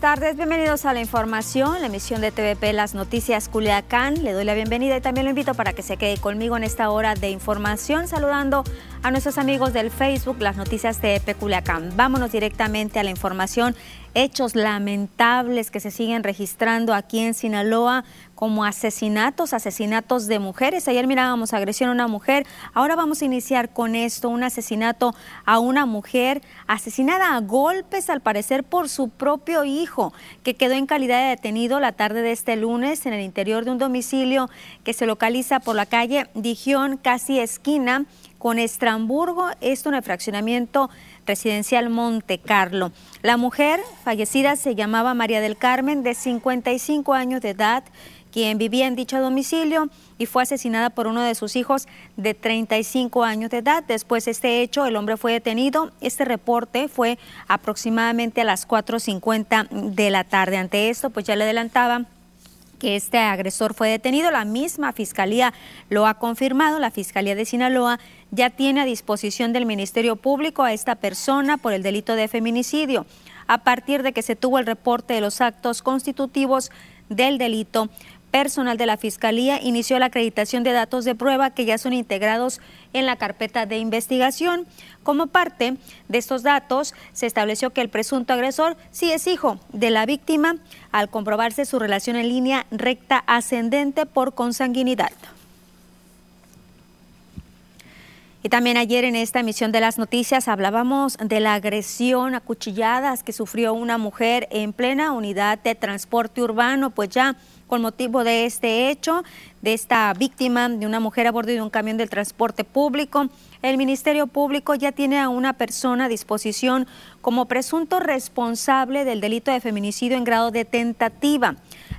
tardes, bienvenidos a la información, la emisión de TVP Las Noticias Culiacán. Le doy la bienvenida y también lo invito para que se quede conmigo en esta hora de información, saludando a nuestros amigos del Facebook, Las Noticias TVP Culiacán. Vámonos directamente a la información hechos lamentables que se siguen registrando aquí en Sinaloa como asesinatos, asesinatos de mujeres. Ayer mirábamos agresión a una mujer, ahora vamos a iniciar con esto, un asesinato a una mujer asesinada a golpes al parecer por su propio hijo, que quedó en calidad de detenido la tarde de este lunes en el interior de un domicilio que se localiza por la calle Digión, casi esquina con Estramburgo, esto en el fraccionamiento residencial Monte Carlo. La mujer fallecida se llamaba María del Carmen, de 55 años de edad, quien vivía en dicho domicilio y fue asesinada por uno de sus hijos de 35 años de edad. Después de este hecho, el hombre fue detenido. Este reporte fue aproximadamente a las 4.50 de la tarde. Ante esto, pues ya le adelantaba que este agresor fue detenido. La misma fiscalía lo ha confirmado. La Fiscalía de Sinaloa ya tiene a disposición del Ministerio Público a esta persona por el delito de feminicidio, a partir de que se tuvo el reporte de los actos constitutivos del delito personal de la Fiscalía inició la acreditación de datos de prueba que ya son integrados en la carpeta de investigación. Como parte de estos datos, se estableció que el presunto agresor sí es hijo de la víctima al comprobarse su relación en línea recta ascendente por consanguinidad. Y también ayer en esta emisión de las noticias hablábamos de la agresión a cuchilladas que sufrió una mujer en plena unidad de transporte urbano, pues ya con motivo de este hecho, de esta víctima de una mujer a bordo de un camión del transporte público. El Ministerio Público ya tiene a una persona a disposición como presunto responsable del delito de feminicidio en grado de tentativa.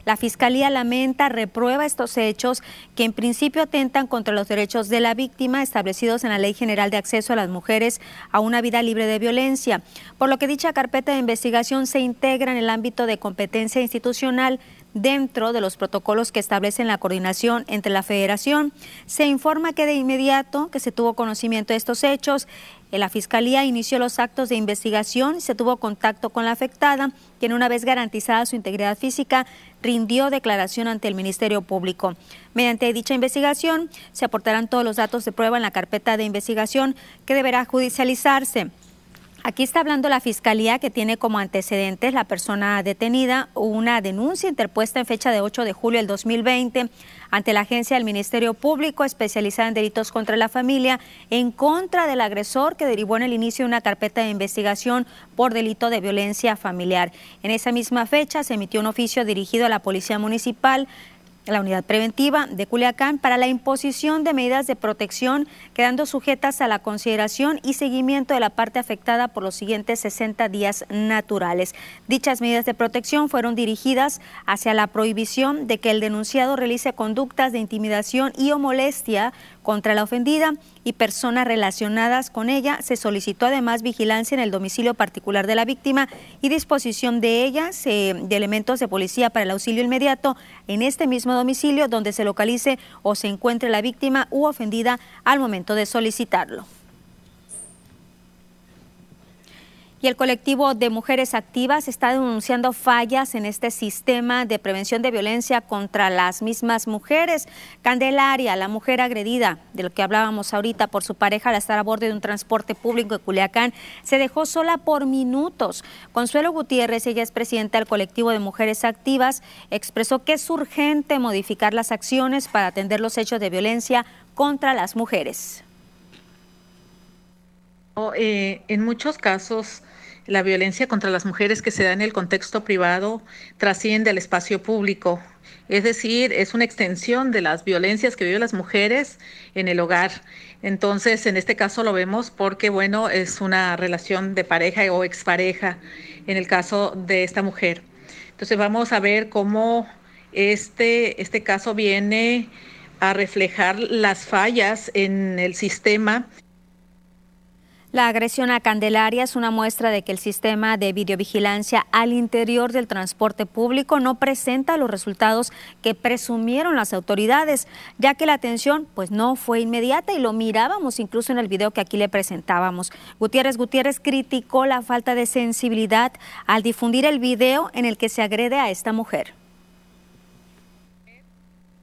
La Fiscalía lamenta, reprueba estos hechos que en principio atentan contra los derechos de la víctima establecidos en la Ley General de Acceso a las Mujeres a una vida libre de violencia, por lo que dicha carpeta de investigación se integra en el ámbito de competencia institucional dentro de los protocolos que establecen la coordinación entre la federación. Se informa que de inmediato que se tuvo conocimiento de estos hechos, la Fiscalía inició los actos de investigación y se tuvo contacto con la afectada, quien una vez garantizada su integridad física, rindió declaración ante el Ministerio Público. Mediante dicha investigación, se aportarán todos los datos de prueba en la carpeta de investigación que deberá judicializarse. Aquí está hablando la Fiscalía que tiene como antecedentes la persona detenida una denuncia interpuesta en fecha de 8 de julio del 2020 ante la agencia del Ministerio Público especializada en delitos contra la familia en contra del agresor que derivó en el inicio de una carpeta de investigación por delito de violencia familiar. En esa misma fecha se emitió un oficio dirigido a la Policía Municipal la unidad preventiva de Culiacán para la imposición de medidas de protección, quedando sujetas a la consideración y seguimiento de la parte afectada por los siguientes 60 días naturales. Dichas medidas de protección fueron dirigidas hacia la prohibición de que el denunciado realice conductas de intimidación y o molestia contra la ofendida y personas relacionadas con ella. Se solicitó además vigilancia en el domicilio particular de la víctima y disposición de ellas de elementos de policía para el auxilio inmediato en este mismo domicilio donde se localice o se encuentre la víctima u ofendida al momento de solicitarlo. Y el colectivo de mujeres activas está denunciando fallas en este sistema de prevención de violencia contra las mismas mujeres. Candelaria, la mujer agredida, de lo que hablábamos ahorita por su pareja al estar a bordo de un transporte público de Culiacán, se dejó sola por minutos. Consuelo Gutiérrez, ella es presidenta del colectivo de mujeres activas, expresó que es urgente modificar las acciones para atender los hechos de violencia contra las mujeres. Eh, en muchos casos la violencia contra las mujeres que se da en el contexto privado trasciende al espacio público. Es decir, es una extensión de las violencias que viven las mujeres en el hogar. Entonces, en este caso lo vemos porque, bueno, es una relación de pareja o expareja en el caso de esta mujer. Entonces, vamos a ver cómo este, este caso viene a reflejar las fallas en el sistema La agresión a Candelaria es una muestra de que el sistema de videovigilancia al interior del transporte público no presenta los resultados que presumieron las autoridades, ya que la atención pues no fue inmediata y lo mirábamos incluso en el video que aquí le presentábamos. Gutiérrez Gutiérrez criticó la falta de sensibilidad al difundir el video en el que se agrede a esta mujer.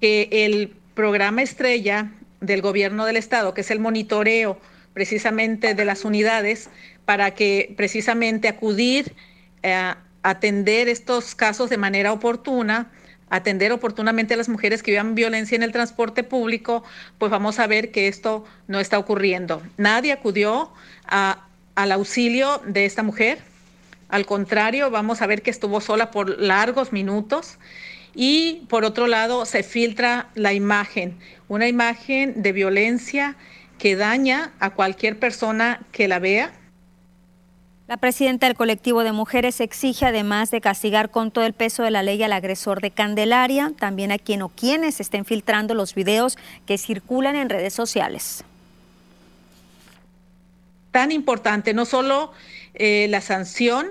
Que el programa estrella del gobierno del estado, que es el monitoreo precisamente de las unidades para que precisamente acudir a eh, atender estos casos de manera oportuna, atender oportunamente a las mujeres que vivan violencia en el transporte público, pues vamos a ver que esto no está ocurriendo. Nadie acudió al auxilio de esta mujer. Al contrario, vamos a ver que estuvo sola por largos minutos. Y por otro lado, se filtra la imagen, una imagen de violencia que daña a cualquier persona que la vea. La presidenta del colectivo de mujeres exige, además de castigar con todo el peso de la ley al agresor de Candelaria, también a quien o quienes estén filtrando los videos que circulan en redes sociales. Tan importante, no solo eh, la sanción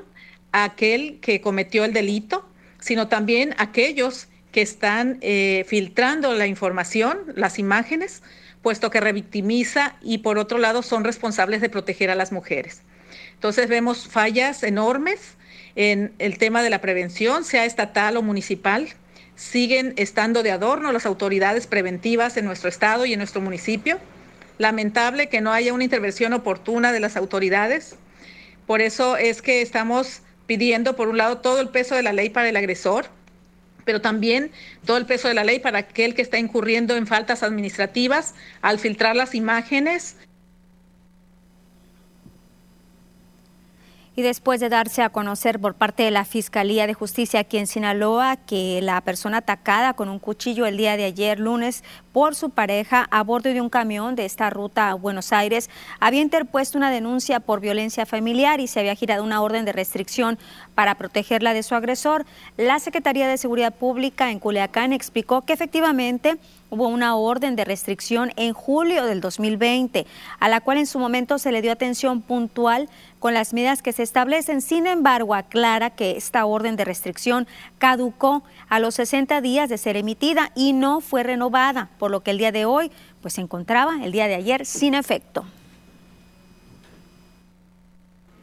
a aquel que cometió el delito, sino también aquellos que están eh, filtrando la información, las imágenes, puesto que revictimiza y por otro lado son responsables de proteger a las mujeres. Entonces vemos fallas enormes en el tema de la prevención, sea estatal o municipal. Siguen estando de adorno las autoridades preventivas en nuestro estado y en nuestro municipio. Lamentable que no haya una intervención oportuna de las autoridades. Por eso es que estamos pidiendo, por un lado, todo el peso de la ley para el agresor, pero también todo el peso de la ley para aquel que está incurriendo en faltas administrativas al filtrar las imágenes. Y después de darse a conocer por parte de la Fiscalía de Justicia aquí en Sinaloa que la persona atacada con un cuchillo el día de ayer lunes por su pareja a bordo de un camión de esta ruta a Buenos Aires. Había interpuesto una denuncia por violencia familiar y se había girado una orden de restricción para protegerla de su agresor, la Secretaría de Seguridad Pública en Culiacán explicó que efectivamente hubo una orden de restricción en julio del 2020, a la cual en su momento se le dio atención puntual con las medidas que se establecen. Sin embargo, aclara que esta orden de restricción caducó a los 60 días de ser emitida y no fue renovada, por lo que el día de hoy pues se encontraba el día de ayer sin efecto.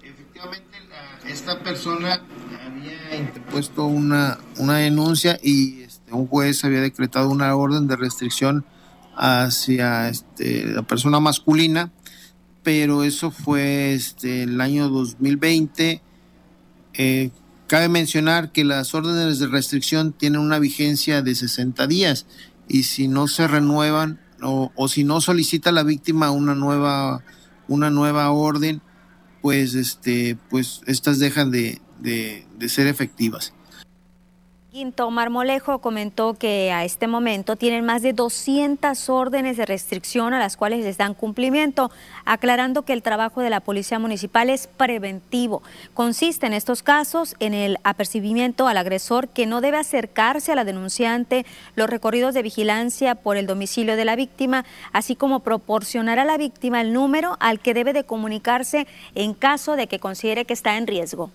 Efectivamente, esta persona había interpuesto una, una denuncia y este, un juez había decretado una orden de restricción hacia este, la persona masculina pero eso fue este, el año 2020. Eh, cabe mencionar que las órdenes de restricción tienen una vigencia de 60 días y si no se renuevan o, si no solicita la víctima una nueva, una nueva orden, pues, este, pues estas dejan de, de ser efectivas. Quinto Marmolejo comentó que a este momento tienen más de 200 órdenes de restricción a las cuales les dan cumplimiento, aclarando que el trabajo de la Policía Municipal es preventivo. Consiste en estos casos en el apercibimiento al agresor que no debe acercarse a la denunciante, los recorridos de vigilancia por el domicilio de la víctima, así como proporcionar a la víctima el número al que debe de comunicarse en caso de que considere que está en riesgo.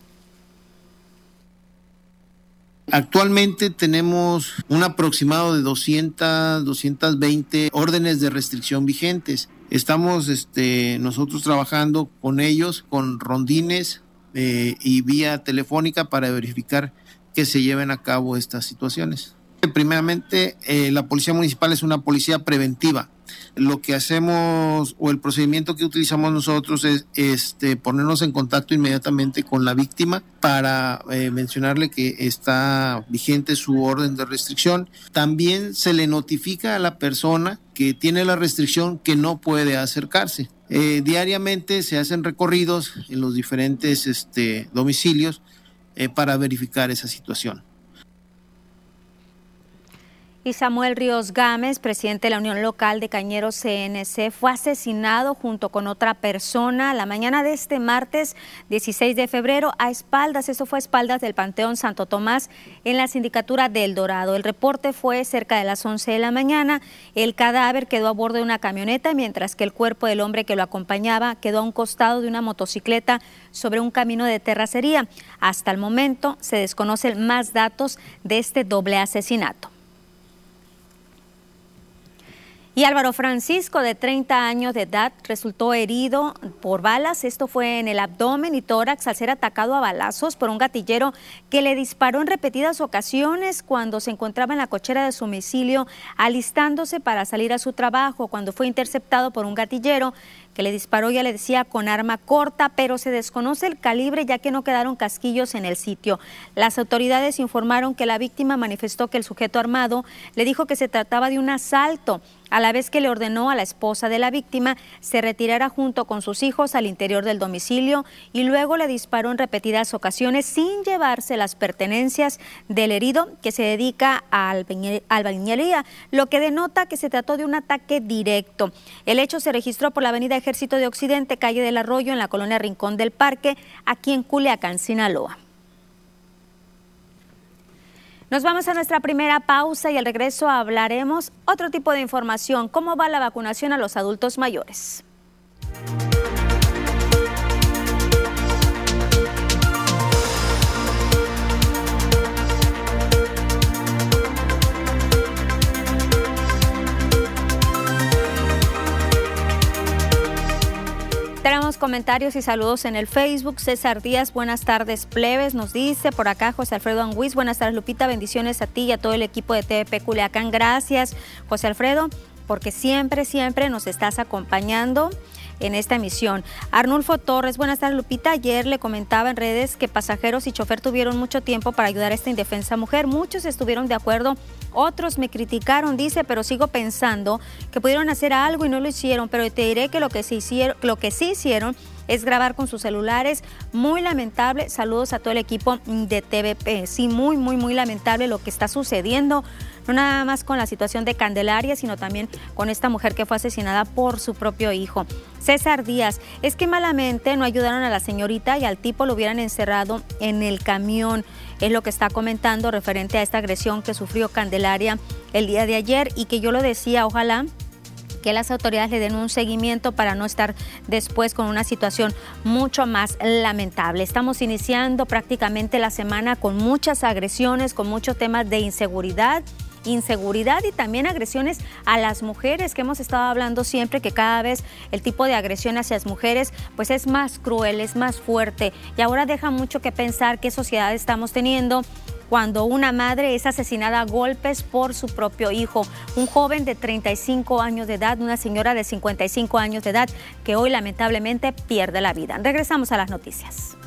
Actualmente tenemos un aproximado de 200, 220 órdenes de restricción vigentes. Estamos este, nosotros trabajando con ellos, con rondines eh, y vía telefónica para verificar que se lleven a cabo estas situaciones. Primeramente, eh, la Policía Municipal es una policía preventiva lo que hacemos o el procedimiento que utilizamos nosotros es este, ponernos en contacto inmediatamente con la víctima para eh, mencionarle que está vigente su orden de restricción. También se le notifica a la persona que tiene la restricción que no puede acercarse. Eh, diariamente se hacen recorridos en los diferentes este, domicilios eh, para verificar esa situación. Y Samuel Ríos Gámez, presidente de la Unión Local de Cañeros CNC, fue asesinado junto con otra persona la mañana de este martes 16 de febrero a espaldas, esto fue a espaldas del Panteón Santo Tomás en la sindicatura del Dorado. El reporte fue cerca de las 11 de la mañana. El cadáver quedó a bordo de una camioneta, mientras que el cuerpo del hombre que lo acompañaba quedó a un costado de una motocicleta sobre un camino de terracería. Hasta el momento se desconocen más datos de este doble asesinato. Y Álvaro Francisco, de 30 años de edad, resultó herido por balas. Esto fue en el abdomen y tórax al ser atacado a balazos por un gatillero que le disparó en repetidas ocasiones cuando se encontraba en la cochera de su domicilio, alistándose para salir a su trabajo, cuando fue interceptado por un gatillero que le disparó, ya le decía, con arma corta, pero se desconoce el calibre ya que no quedaron casquillos en el sitio. Las autoridades informaron que la víctima manifestó que el sujeto armado le dijo que se trataba de un asalto, a la vez que le ordenó a la esposa de la víctima se retirara junto con sus hijos al interior del domicilio y luego le disparó en repetidas ocasiones sin llevarse las pertenencias del herido que se dedica a albañilería, lo que denota que se trató de un ataque directo. El hecho se registró por la avenida Ejército de Occidente, calle del Arroyo, en la colonia Rincón del Parque, aquí en Culiacán, Sinaloa. Nos vamos a nuestra primera pausa y al regreso hablaremos otro tipo de información, cómo va la vacunación a los adultos mayores. Comentarios y saludos en el Facebook. César Díaz, buenas tardes, plebes, nos dice. Por acá, José Alfredo Anguiz, buenas tardes, Lupita. Bendiciones a ti y a todo el equipo de TVP Culiacán. Gracias, José Alfredo, porque siempre, siempre nos estás acompañando en esta emisión. Arnulfo Torres, buenas tardes Lupita. Ayer le comentaba en redes que pasajeros y chofer tuvieron mucho tiempo para ayudar a esta indefensa mujer. Muchos estuvieron de acuerdo, otros me criticaron, dice, pero sigo pensando que pudieron hacer algo y no lo hicieron. Pero te diré que lo que, lo que sí hicieron es grabar con sus celulares. Muy lamentable. Saludos a todo el equipo de TVP. Sí, muy, muy, muy lamentable lo que está sucediendo. No nada más con la situación de Candelaria, sino también con esta mujer que fue asesinada por su propio hijo. César Díaz, es que malamente no ayudaron a la señorita y al tipo lo hubieran encerrado en el camión. Es lo que está comentando referente a esta agresión que sufrió Candelaria el día de ayer y que yo lo decía, ojalá que las autoridades le den un seguimiento para no estar después con una situación mucho más lamentable. Estamos iniciando prácticamente la semana con muchas agresiones, con muchos temas de inseguridad inseguridad y también agresiones a las mujeres, que hemos estado hablando siempre que cada vez el tipo de agresión hacia las mujeres pues es más cruel, es más fuerte y ahora deja mucho que pensar qué sociedad estamos teniendo cuando una madre es asesinada a golpes por su propio hijo, un joven de 35 años de edad, una señora de 55 años de edad que hoy lamentablemente pierde la vida. Regresamos a las noticias.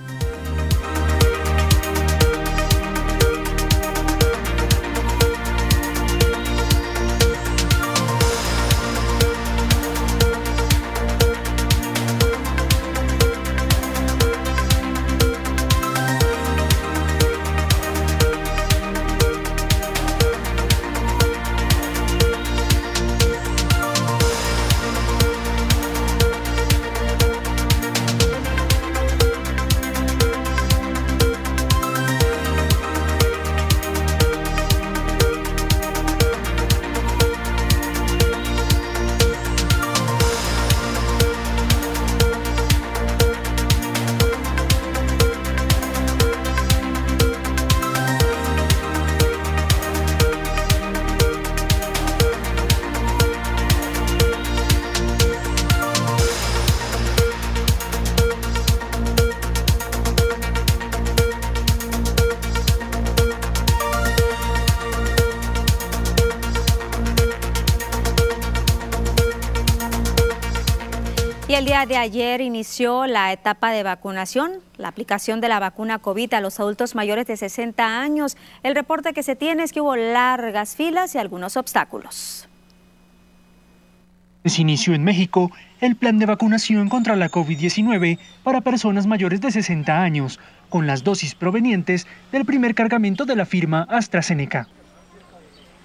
De ayer inició la etapa de vacunación, la aplicación de la vacuna COVID a los adultos mayores de 60 años. El reporte que se tiene es que hubo largas filas y algunos obstáculos. Se inició en México el plan de vacunación contra la COVID-19 para personas mayores de 60 años, con las dosis provenientes del primer cargamento de la firma AstraZeneca.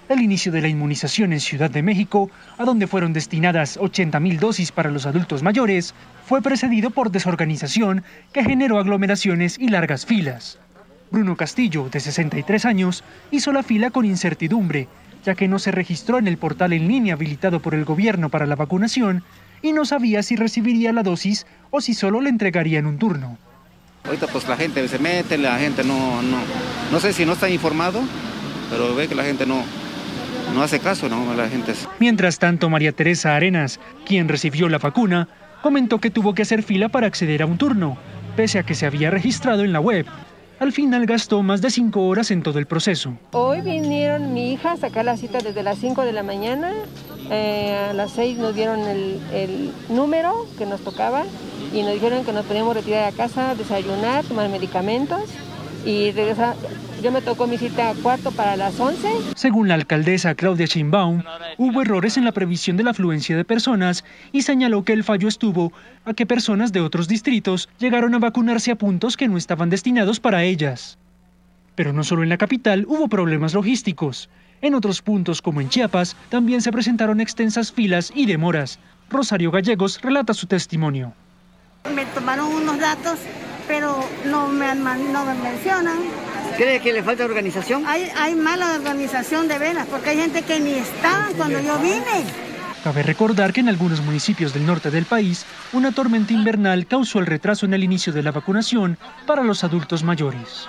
El inicio de la inmunización en Ciudad de México, a donde fueron destinadas 80.000 dosis para los adultos mayores, fue precedido por desorganización que generó aglomeraciones y largas filas. Bruno Castillo, de 63 años, hizo la fila con incertidumbre, ya que no se registró en el portal en línea habilitado por el gobierno para la vacunación y no sabía si recibiría la dosis o si solo le entregarían un turno. Ahorita pues la gente se mete, la gente no, no, no sé si no está informado, pero ve que la gente no, no hace caso, ¿no? La gente Mientras tanto, María Teresa Arenas, quien recibió la vacuna, comentó que tuvo que hacer fila para acceder a un turno, pese a que se había registrado en la web. Al final gastó más de cinco horas en todo el proceso. Hoy vinieron mi hija a sacar la cita desde las 5 de la mañana. Eh, a las 6 nos dieron el, el número que nos tocaba y nos dijeron que nos podíamos retirar a casa, desayunar, tomar medicamentos y regresar. Yo me tocó mi cita cuarto para las 11. Según la alcaldesa Claudia Schimbaum, hubo errores en la previsión de la afluencia de personas y señaló que el fallo estuvo a que personas de otros distritos llegaron a vacunarse a puntos que no estaban destinados para ellas. Pero no solo en la capital hubo problemas logísticos. En otros puntos, como en Chiapas, también se presentaron extensas filas y demoras. Rosario Gallegos relata su testimonio. Me tomaron unos datos, pero no me, no me mencionan. ¿Cree que le falta organización? Hay, hay mala organización de venas, porque hay gente que ni está cuando yo vine. Cabe recordar que en algunos municipios del norte del país, una tormenta invernal causó el retraso en el inicio de la vacunación para los adultos mayores.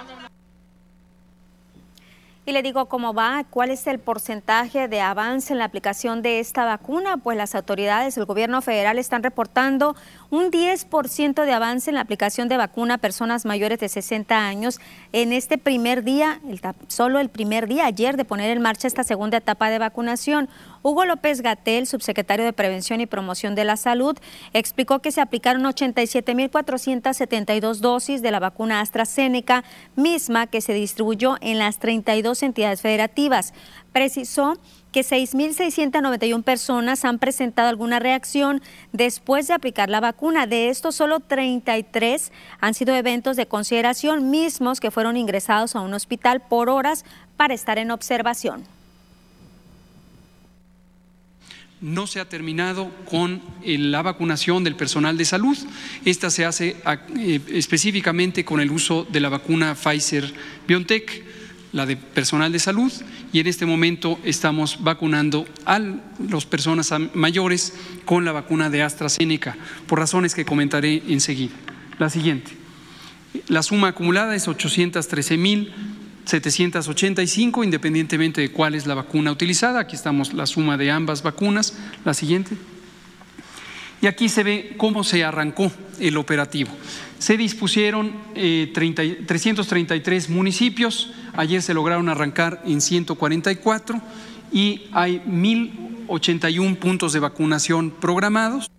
Y le digo cómo va, cuál es el porcentaje de avance en la aplicación de esta vacuna. Pues las autoridades del gobierno federal están reportando un 10% de avance en la aplicación de vacuna a personas mayores de 60 años en este primer día, solo el primer día ayer de poner en marcha esta segunda etapa de vacunación. Hugo López Gatel, subsecretario de Prevención y Promoción de la Salud, explicó que se aplicaron 87.472 dosis de la vacuna AstraZeneca, misma que se distribuyó en las 32 entidades federativas. Precisó que 6.691 personas han presentado alguna reacción después de aplicar la vacuna. De estos, solo 33 han sido eventos de consideración mismos que fueron ingresados a un hospital por horas para estar en observación no se ha terminado con eh, la vacunación del personal de salud. Esta se hace eh, específicamente con el uso de la vacuna Pfizer BioNTech, la de personal de salud, y en este momento estamos vacunando a las personas mayores con la vacuna de AstraZeneca, por razones que comentaré enseguida. La siguiente. La suma acumulada es 813 mil 785, independientemente de cuál es la vacuna utilizada. Aquí estamos la suma de ambas vacunas. La siguiente. Y aquí se ve cómo se arrancó el operativo. Se dispusieron 333 eh, municipios, ayer se lograron arrancar en 144 y hay 1.081 puntos de vacunación programados.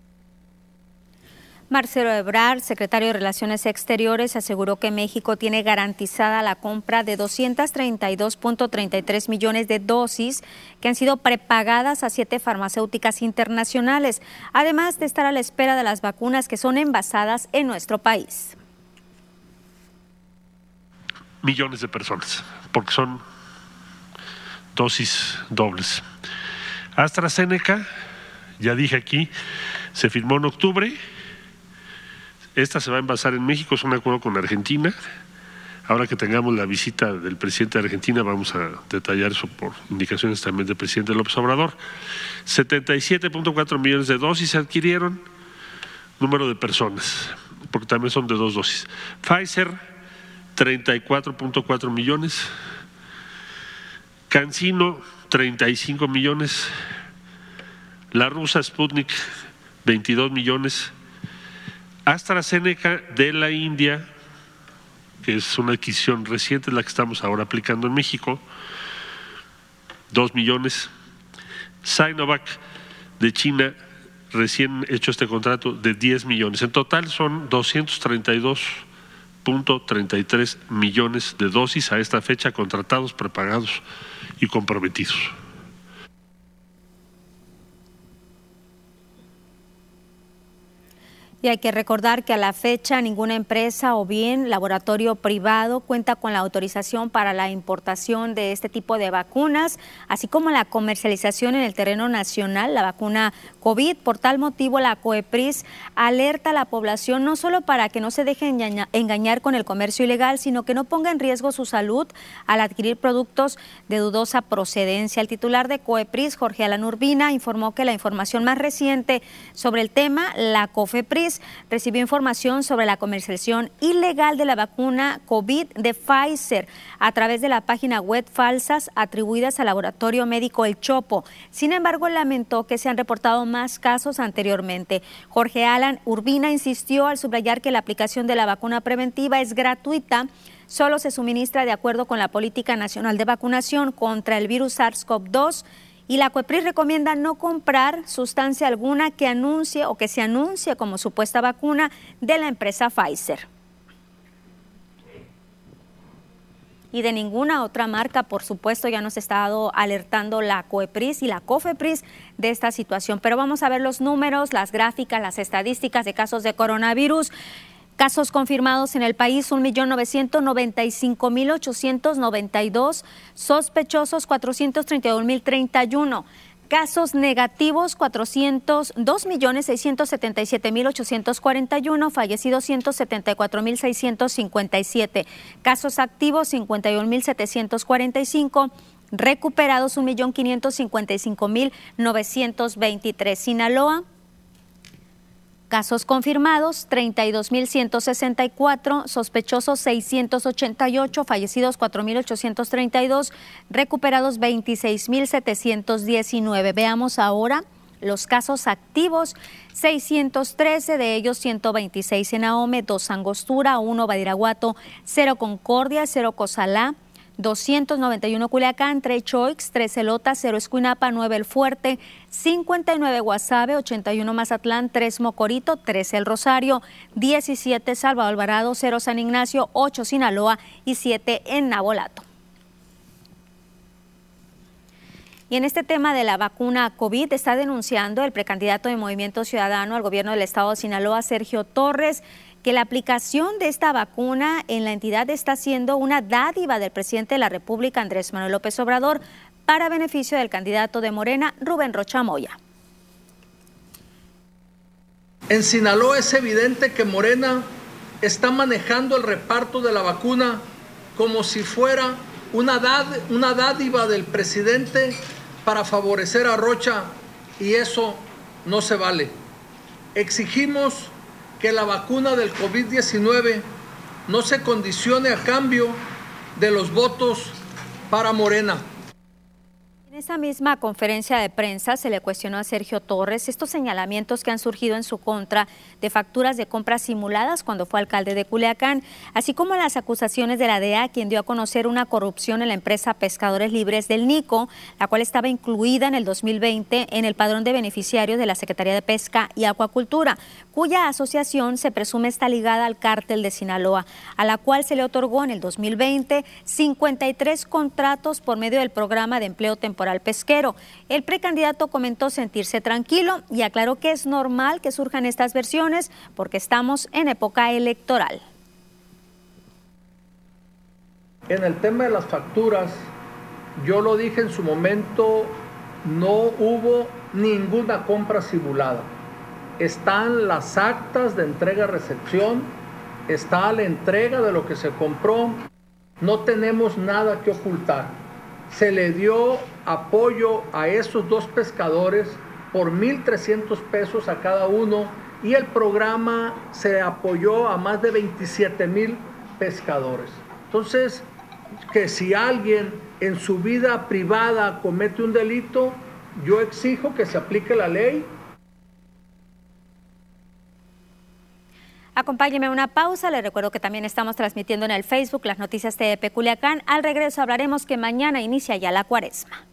Marcelo Ebrard, secretario de Relaciones Exteriores, aseguró que México tiene garantizada la compra de 232.33 millones de dosis que han sido prepagadas a siete farmacéuticas internacionales, además de estar a la espera de las vacunas que son envasadas en nuestro país. Millones de personas, porque son dosis dobles. AstraZeneca, ya dije aquí, se firmó en octubre esta se va a envasar en México, es un acuerdo con Argentina. Ahora que tengamos la visita del presidente de Argentina, vamos a detallar eso por indicaciones también del presidente López Obrador. 77.4 millones de dosis se adquirieron, número de personas, porque también son de dos dosis. Pfizer, 34.4 millones. Cancino, 35 millones. La rusa Sputnik, 22 millones. AstraZeneca de la India, que es una adquisición reciente, la que estamos ahora aplicando en México, dos millones. Sinovac de China, recién hecho este contrato, de 10 millones. En total son 232.33 millones de dosis a esta fecha contratados, prepagados y comprometidos. Y hay que recordar que a la fecha ninguna empresa o bien laboratorio privado cuenta con la autorización para la importación de este tipo de vacunas, así como la comercialización en el terreno nacional, la vacuna COVID. Por tal motivo, la COEPRIS alerta a la población no solo para que no se dejen engañar con el comercio ilegal, sino que no ponga en riesgo su salud al adquirir productos de dudosa procedencia. El titular de COEPRIS, Jorge Alan Urbina, informó que la información más reciente sobre el tema, la COFEPRIS, recibió información sobre la comercialización ilegal de la vacuna COVID de Pfizer a través de la página web falsas atribuidas al laboratorio médico El Chopo. Sin embargo, lamentó que se han reportado más casos anteriormente. Jorge Alan Urbina insistió al subrayar que la aplicación de la vacuna preventiva es gratuita solo se suministra de acuerdo con la Política Nacional de Vacunación contra el virus SARS-CoV-2 y la COEPRIS recomienda no comprar sustancia alguna que anuncie o que se anuncie como supuesta vacuna de la empresa Pfizer. y de ninguna otra marca, por supuesto, ya nos ha estado alertando la COEPRIS y la COFEPRIS de esta situación. Pero vamos a ver los números, las gráficas, las estadísticas de casos de coronavirus. Casos confirmados en el país, 1.995.892. Sospechosos, 431.031. Casos negativos, 2.677.841. Fallecidos, 174.657. Casos activos, 51.745. Recuperados, 1.555.923. Sinaloa, Casos confirmados 32.164, sospechosos 688, fallecidos 4.832, recuperados 26.719. Veamos ahora los casos activos, 613, de ellos 126 en Ahome, 2 Angostura, 1 Badiraguato, 0 Concordia, 0 Cozalá, 291 Culiacán, 3 Choix, 3 Celota, 0 Escuinapa, 9 El Fuerte, 59 Guasave, 81 Mazatlán, 3 Mocorito, 3 El Rosario, 17 Salvador Alvarado, 0 San Ignacio, 8 Sinaloa y 7 en Nabolato. Y en este tema de la vacuna COVID está denunciando el precandidato de Movimiento Ciudadano al gobierno del estado de Sinaloa, Sergio Torres, que la aplicación de esta vacuna en la entidad está siendo una dádiva del presidente de la República, Andrés Manuel López Obrador, para beneficio del candidato de Morena, Rubén Rocha Moya. En Sinaloa es evidente que Morena está manejando el reparto de la vacuna como si fuera una, una dádiva del presidente para favorecer a Rocha y eso no se vale. Exigimos que la vacuna del COVID-19 no se condicione a cambio de los votos para Morena. En esa misma conferencia de prensa se le cuestionó a Sergio Torres estos señalamientos que han surgido en su contra de facturas de compras simuladas cuando fue alcalde de Culiacán, así como las acusaciones de la DEA, quien dio a conocer una corrupción en la empresa Pescadores Libres del Nico, la cual estaba incluida en el 2020 en el padrón de beneficiarios de la Secretaría de Pesca y Acuacultura, cuya asociación se presume está ligada al cártel de Sinaloa, a la cual se le otorgó en el 2020 53 contratos por medio del programa de empleo temporal al pesquero. El precandidato comentó sentirse tranquilo y aclaró que es normal que surjan estas versiones porque estamos en época electoral. En el tema de las facturas, yo lo dije en su momento, no hubo ninguna compra simulada. Están las actas de entrega-recepción, está la entrega de lo que se compró, no tenemos nada que ocultar se le dio apoyo a esos dos pescadores por 1.300 pesos a cada uno y el programa se apoyó a más de 27 mil pescadores. Entonces, que si alguien en su vida privada comete un delito, yo exijo que se aplique la ley Acompáñeme a una pausa. Le recuerdo que también estamos transmitiendo en el Facebook las noticias de Peculiacán. Al regreso hablaremos que mañana inicia ya la cuaresma.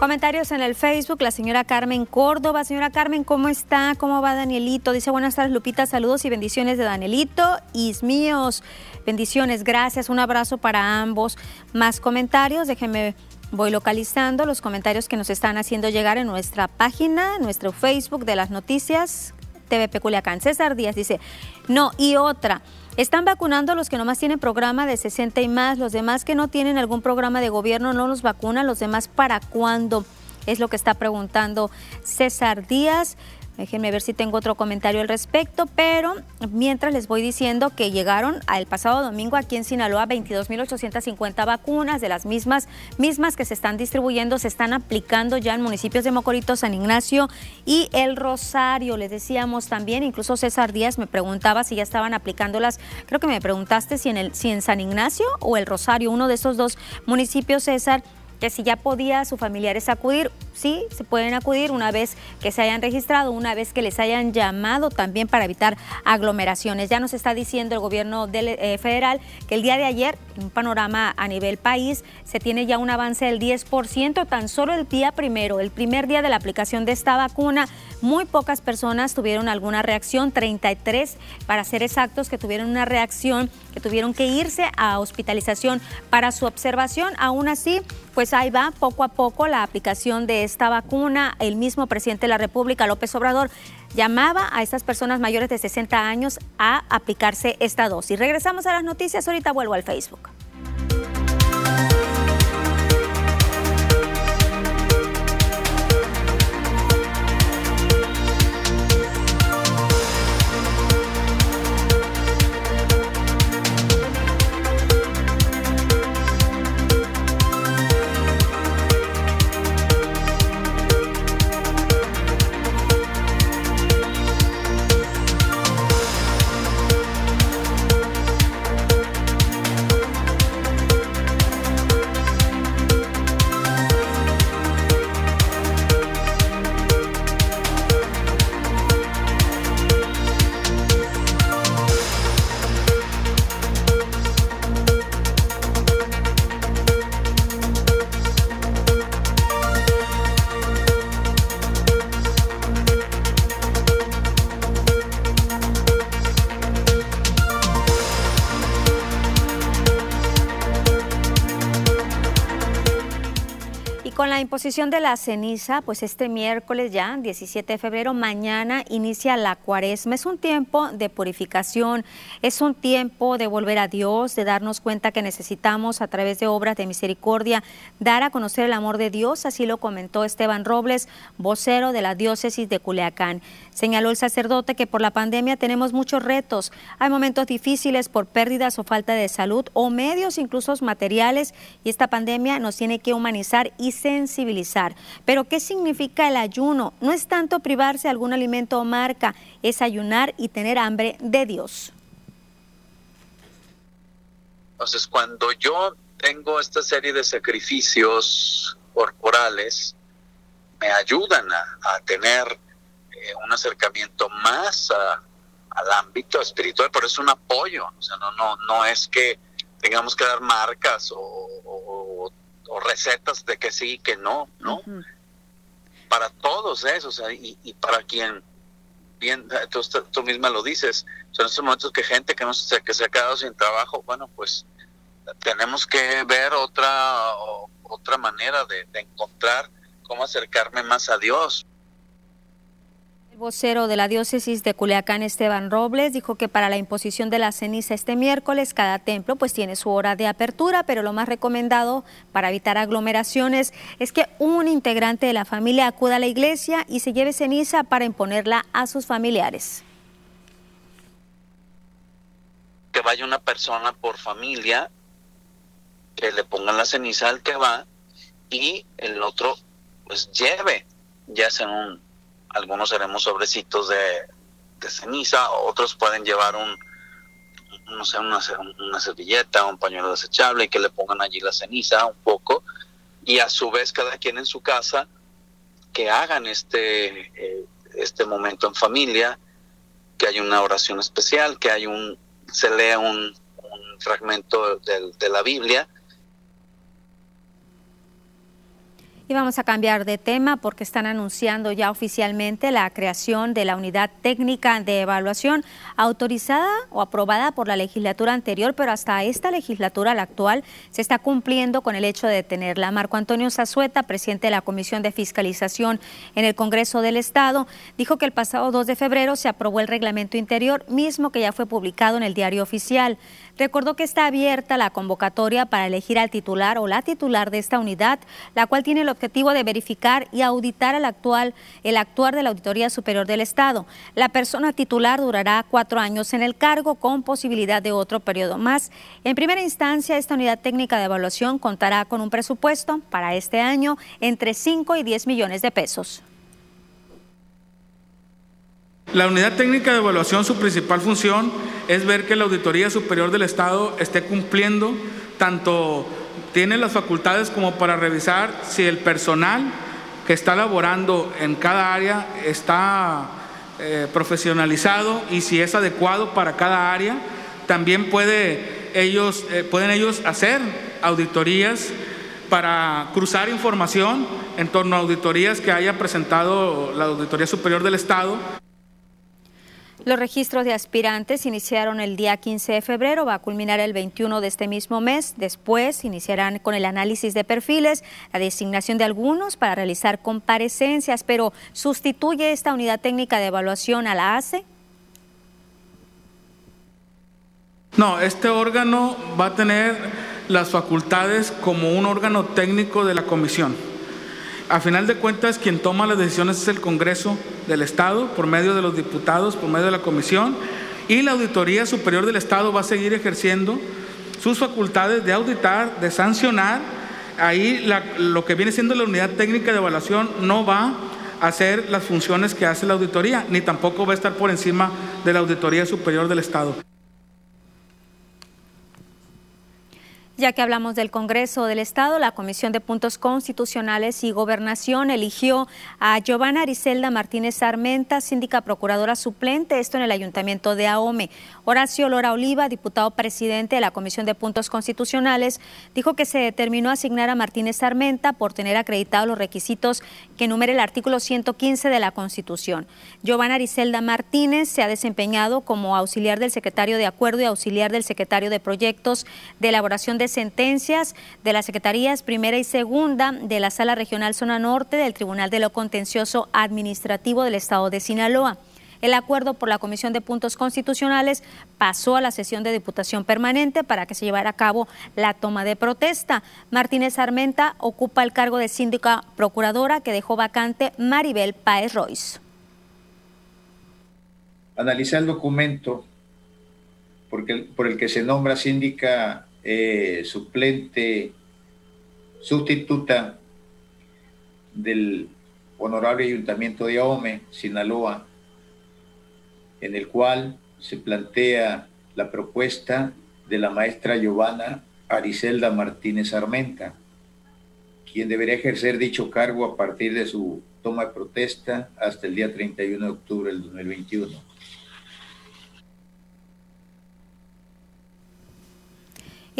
Comentarios en el Facebook, la señora Carmen Córdoba. Señora Carmen, ¿cómo está? ¿Cómo va Danielito? Dice buenas tardes, Lupita, saludos y bendiciones de Danielito. Ismíos, bendiciones, gracias, un abrazo para ambos. Más comentarios, déjenme Voy localizando los comentarios que nos están haciendo llegar en nuestra página, nuestro Facebook de las noticias, TVP Culiacán. César Díaz dice, no, y otra. Están vacunando a los que nomás tienen programa de 60 y más, los demás que no tienen algún programa de gobierno no los vacunan, los demás para cuándo, es lo que está preguntando César Díaz. Déjenme ver si tengo otro comentario al respecto, pero mientras les voy diciendo que llegaron el pasado domingo aquí en Sinaloa 22.850 vacunas de las mismas, mismas que se están distribuyendo, se están aplicando ya en municipios de Mocorito, San Ignacio y El Rosario. Les decíamos también, incluso César Díaz me preguntaba si ya estaban aplicándolas, creo que me preguntaste si en, el, si en San Ignacio o El Rosario, uno de esos dos municipios, César que si ya podía sus familiares acudir, sí, se pueden acudir una vez que se hayan registrado, una vez que les hayan llamado también para evitar aglomeraciones. Ya nos está diciendo el gobierno eh, federal que el día de ayer, un panorama a nivel país, se tiene ya un avance del 10%, tan solo el día primero, el primer día de la aplicación de esta vacuna, muy pocas personas tuvieron alguna reacción, 33 para ser exactos que tuvieron una reacción, que tuvieron que irse a hospitalización para su observación. Aún así, pues ahí va poco a poco la aplicación de esta vacuna. El mismo presidente de la República, López Obrador, llamaba a estas personas mayores de 60 años a aplicarse esta dosis. Regresamos a las noticias, ahorita vuelvo al Facebook. Imposición de la ceniza, pues este miércoles ya, 17 de febrero, mañana inicia la cuaresma. Es un tiempo de purificación, es un tiempo de volver a Dios, de darnos cuenta que necesitamos a través de obras de misericordia dar a conocer el amor de Dios, así lo comentó Esteban Robles, vocero de la diócesis de Culiacán. Señaló el sacerdote que por la pandemia tenemos muchos retos, hay momentos difíciles por pérdidas o falta de salud o medios incluso materiales y esta pandemia nos tiene que humanizar y sensibilizar Pero ¿qué significa el ayuno? No es tanto privarse de algún alimento o marca, es ayunar y tener hambre de Dios. Entonces, cuando yo tengo esta serie de sacrificios corporales, me ayudan a, tener eh, un acercamiento más al ámbito espiritual, pero es un apoyo, o sea, no, no, no es que tengamos que dar marcas o o recetas de que sí, que no, ¿no? Para todos esos, y, y, para quien, bien, tú, tú, misma lo dices, son estos momentos que gente que, no se, que se ha quedado sin trabajo, bueno, pues tenemos que ver otra, otra manera de encontrar cómo acercarme más a Dios vocero de la diócesis de Culiacán, Esteban Robles, dijo que para la imposición de la ceniza este miércoles, cada templo pues tiene su hora de apertura, pero lo más recomendado para evitar aglomeraciones es que un integrante de la familia acuda a la iglesia y se lleve ceniza para imponerla a sus familiares. Que vaya una persona por familia, que le pongan la ceniza al que va y el otro pues lleve, ya sea un algunos haremos sobrecitos de, ceniza, otros pueden llevar un, no sé, una, una servilleta, un pañuelo desechable y que le pongan allí la ceniza un poco. Y a su vez cada quien en su casa que hagan este, eh, este momento en familia, que hay una oración especial, que hay un, se lea un, fragmento de, de la Biblia Y vamos a cambiar de tema porque están anunciando ya oficialmente la creación de la unidad técnica de evaluación autorizada o aprobada por la legislatura anterior, pero hasta esta legislatura, la actual, se está cumpliendo con el hecho de tenerla. Marco Antonio Zazueta, presidente de la Comisión de Fiscalización en el Congreso del Estado, dijo que el pasado 2 de febrero se aprobó el reglamento interior, mismo que ya fue publicado en el diario oficial. Recordó que está abierta la convocatoria para elegir al titular o la titular de esta unidad, la cual tiene el objetivo de verificar y auditar el actual, el actuar de la Auditoría Superior del Estado. La persona titular durará cuatro años en el cargo con posibilidad de otro periodo más. En primera instancia, esta unidad técnica de evaluación contará con un presupuesto para este año entre 5 y 10 millones de pesos. La unidad técnica de evaluación, su principal función es ver que la Auditoría Superior del Estado esté cumpliendo, tanto tiene las facultades como para revisar si el personal que está laborando en cada área está eh, profesionalizado y si es adecuado para cada área. También puede ellos, eh, pueden ellos hacer auditorías para cruzar información en torno a auditorías que haya presentado la Auditoría Superior del Estado. Los registros de aspirantes iniciaron el día 15 de febrero, va a culminar el 21 de este mismo mes. Después iniciarán con el análisis de perfiles, la designación de algunos para realizar comparecencias, pero ¿sustituye esta unidad técnica de evaluación a la ACE? No, este órgano va a tener las facultades como un órgano técnico de la comisión a final de cuentas quien toma las decisiones es el Congreso del Estado por medio de los diputados, por medio de la comisión y la Auditoría Superior del Estado va a seguir ejerciendo sus facultades de auditar, de sancionar. Ahí lo que viene siendo la unidad técnica de evaluación no va a hacer las funciones que hace la auditoría, ni tampoco va a estar por encima de la Auditoría Superior del Estado. Ya que hablamos del Congreso del Estado, la Comisión de Puntos Constitucionales y Gobernación eligió a Giovanna Ariselda Martínez Armenta, síndica procuradora suplente, esto en el Ayuntamiento de Ahome. Horacio Lora Oliva, diputado presidente de la Comisión de Puntos Constitucionales, dijo que se determinó asignar a Martínez Armenta por tener acreditados los requisitos que enumera el artículo 115 de la Constitución. Giovanna Ariselda Martínez se ha desempeñado como auxiliar del secretario de Acuerdo y auxiliar del secretario de Proyectos de Elaboración de sentencias de las Secretarías Primera y Segunda de la Sala Regional Zona Norte del Tribunal de lo Contencioso Administrativo del Estado de Sinaloa. El acuerdo por la Comisión de Puntos Constitucionales pasó a la sesión de Diputación Permanente para que se llevara a cabo la toma de protesta. Martínez Armenta ocupa el cargo de síndica procuradora que dejó vacante Maribel Páez Royce. Analiza el documento por el que se nombra síndica eh, suplente, sustituta del Honorable Ayuntamiento de Ahome, Sinaloa, en el cual se plantea la propuesta de la maestra Giovanna Ariselda Martínez Armenta, quien debería ejercer dicho cargo a partir de su toma de protesta hasta el día 31 de octubre del 2021.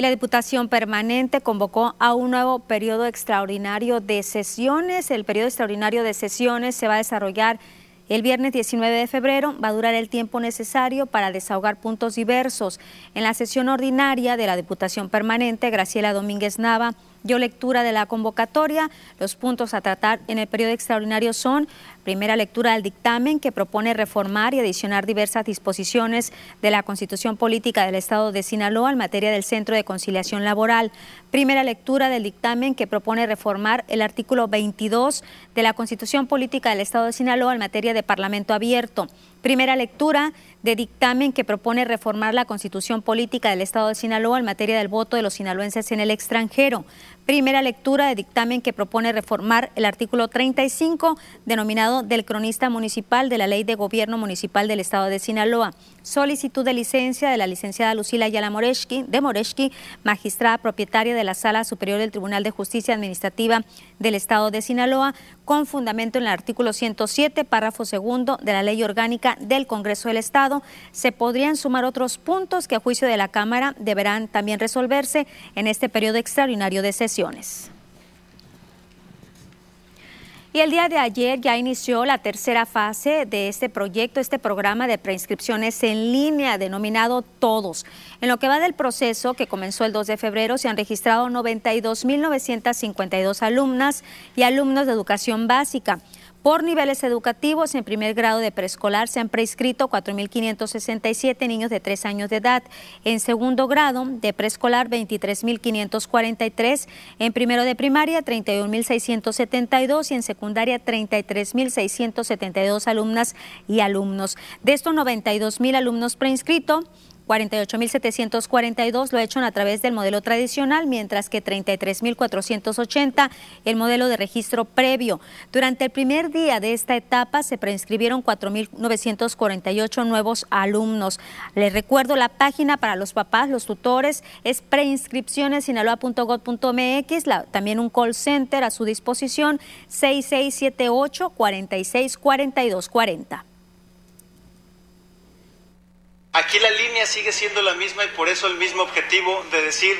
La Diputación Permanente convocó a un nuevo periodo extraordinario de sesiones. El periodo extraordinario de sesiones se va a desarrollar el viernes 19 de febrero va a durar el tiempo necesario para desahogar puntos diversos. En la sesión ordinaria de la Diputación Permanente, Graciela Domínguez Nava dio lectura de la convocatoria. Los puntos a tratar en el periodo extraordinario son Primera lectura del dictamen que propone reformar y adicionar diversas disposiciones de la Constitución Política del Estado de Sinaloa en materia del Centro de Conciliación Laboral. Primera lectura del dictamen que propone reformar el artículo 22 de la Constitución Política del Estado de Sinaloa en materia de Parlamento abierto. Primera lectura de dictamen que propone reformar la constitución política del Estado de Sinaloa en materia del voto de los sinaloenses en el extranjero. Primera lectura de dictamen que propone reformar el artículo 35 denominado del cronista municipal de la Ley de Gobierno Municipal del Estado de Sinaloa. Solicitud de licencia de la licenciada Lucila Ayala Moreski, de Moreski, magistrada propietaria de la Sala Superior del Tribunal de Justicia Administrativa del Estado de Sinaloa, con fundamento en el artículo 107, párrafo segundo de la Ley Orgánica del Congreso del Estado. Se podrían sumar otros puntos que a juicio de la Cámara deberán también resolverse en este periodo extraordinario de sesiones. Y el día de ayer ya inició la tercera fase de este proyecto, este programa de preinscripciones en línea denominado Todos. En lo que va del proceso, que comenzó el 2 de febrero, se han registrado 92.952 alumnas y alumnos de educación básica. Por niveles educativos, en primer grado de preescolar se han prescrito 4.567 niños de 3 años de edad. En segundo grado de preescolar, 23.543. En primero de primaria, 31.672 y en secundaria, 33.672 alumnas y alumnos. De estos 92.000 alumnos preinscritos, 48.742 lo ha hecho a través del modelo tradicional, mientras que 33.480 el modelo de registro previo. Durante el primer día de esta etapa se preinscribieron 4.948 nuevos alumnos. Les recuerdo la página para los papás, los tutores, es preinscripciones.sinaloa.gov.mx, también un call center a su disposición 6678 46 42 40. Aquí la línea sigue siendo la misma y por eso el mismo objetivo de decir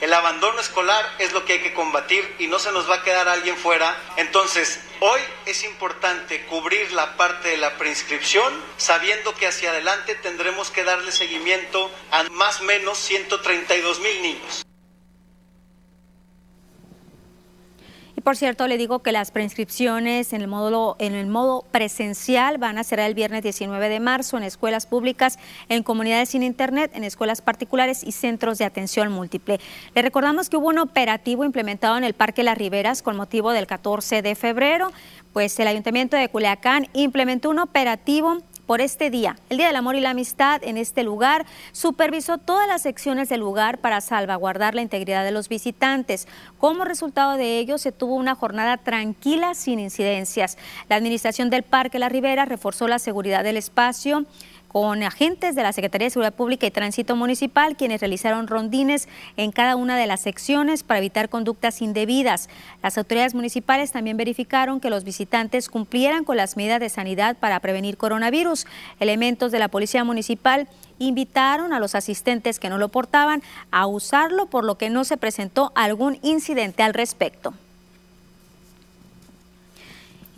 el abandono escolar es lo que hay que combatir y no se nos va a quedar alguien fuera. Entonces, hoy es importante cubrir la parte de la preinscripción, sabiendo que hacia adelante tendremos que darle seguimiento a más o menos 132 mil niños. Por cierto, le digo que las preinscripciones en el módulo en el modo presencial van a ser el viernes 19 de marzo en escuelas públicas, en comunidades sin internet, en escuelas particulares y centros de atención múltiple. Le recordamos que hubo un operativo implementado en el Parque Las Riberas con motivo del 14 de febrero, pues el Ayuntamiento de Culiacán implementó un operativo por este día, el Día del Amor y la Amistad, en este lugar, supervisó todas las secciones del lugar para salvaguardar la integridad de los visitantes. Como resultado de ello, se tuvo una jornada tranquila sin incidencias. La Administración del Parque La Ribera reforzó la seguridad del espacio con agentes de la Secretaría de Seguridad Pública y Tránsito Municipal, quienes realizaron rondines en cada una de las secciones para evitar conductas indebidas. Las autoridades municipales también verificaron que los visitantes cumplieran con las medidas de sanidad para prevenir coronavirus. Elementos de la Policía Municipal invitaron a los asistentes que no lo portaban a usarlo, por lo que no se presentó algún incidente al respecto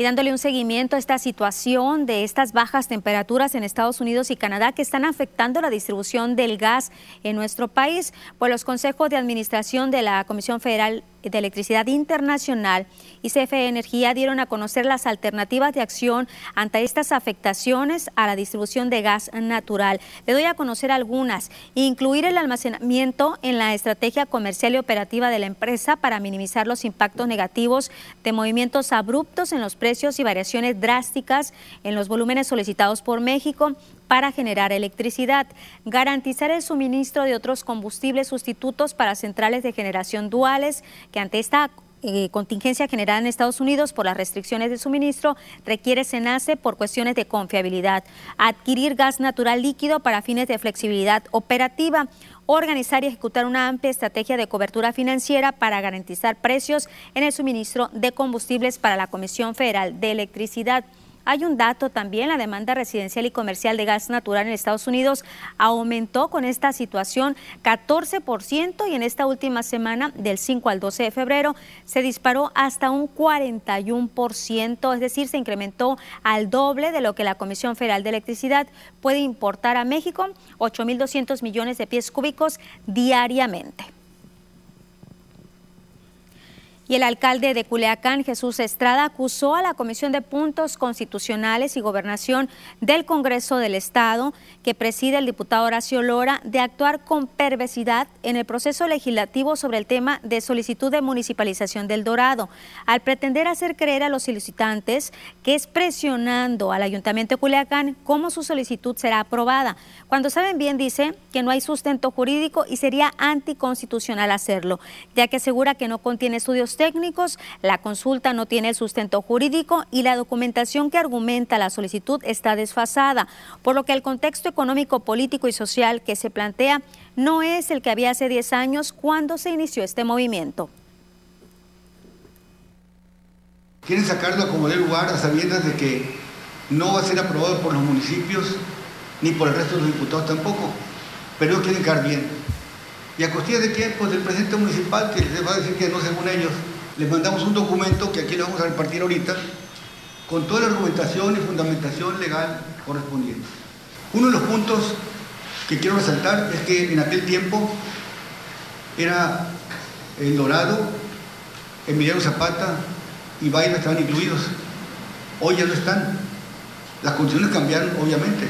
y dándole un seguimiento a esta situación de estas bajas temperaturas en Estados Unidos y Canadá que están afectando la distribución del gas en nuestro país, pues los consejos de administración de la Comisión Federal de Electricidad Internacional y CFE Energía dieron a conocer las alternativas de acción ante estas afectaciones a la distribución de gas natural. Le doy a conocer algunas. Incluir el almacenamiento en la estrategia comercial y operativa de la empresa para minimizar los impactos negativos de movimientos abruptos en los precios y variaciones drásticas en los volúmenes solicitados por México para generar electricidad, garantizar el suministro de otros combustibles sustitutos para centrales de generación duales que ante esta eh, contingencia generada en Estados Unidos por las restricciones de suministro requiere SENACE por cuestiones de confiabilidad, adquirir gas natural líquido para fines de flexibilidad operativa, organizar y ejecutar una amplia estrategia de cobertura financiera para garantizar precios en el suministro de combustibles para la Comisión Federal de Electricidad. Hay un dato también, la demanda residencial y comercial de gas natural en Estados Unidos aumentó con esta situación 14% y en esta última semana, del 5 al 12 de febrero, se disparó hasta un 41%, es decir, se incrementó al doble de lo que la Comisión Federal de Electricidad puede importar a México, 8.200 millones de pies cúbicos diariamente. Y el alcalde de Culiacán, Jesús Estrada, acusó a la Comisión de Puntos Constitucionales y Gobernación del Congreso del Estado, que preside el diputado Horacio Lora, de actuar con perversidad en el proceso legislativo sobre el tema de solicitud de municipalización del Dorado, al pretender hacer creer a los solicitantes que es presionando al Ayuntamiento de Culiacán cómo su solicitud será aprobada, cuando saben bien, dice, que no hay sustento jurídico y sería anticonstitucional hacerlo, ya que asegura que no contiene estudios técnicos, la consulta no tiene el sustento jurídico y la documentación que argumenta la solicitud está desfasada, por lo que el contexto económico, político y social que se plantea no es el que había hace 10 años cuando se inició este movimiento. Quieren sacarlo como de lugar a sabiendas de que no va a ser aprobado por los municipios ni por el resto de los diputados tampoco, pero ellos quieren quedar bien. ¿Y a costilla de quién? Pues del presidente municipal que les va a decir que no según ellos les mandamos un documento que aquí le vamos a repartir ahorita con toda la argumentación y fundamentación legal correspondiente. Uno de los puntos que quiero resaltar es que en aquel tiempo era El Dorado, Emiliano Zapata y Baila estaban incluidos. Hoy ya no están. Las condiciones cambiaron, obviamente.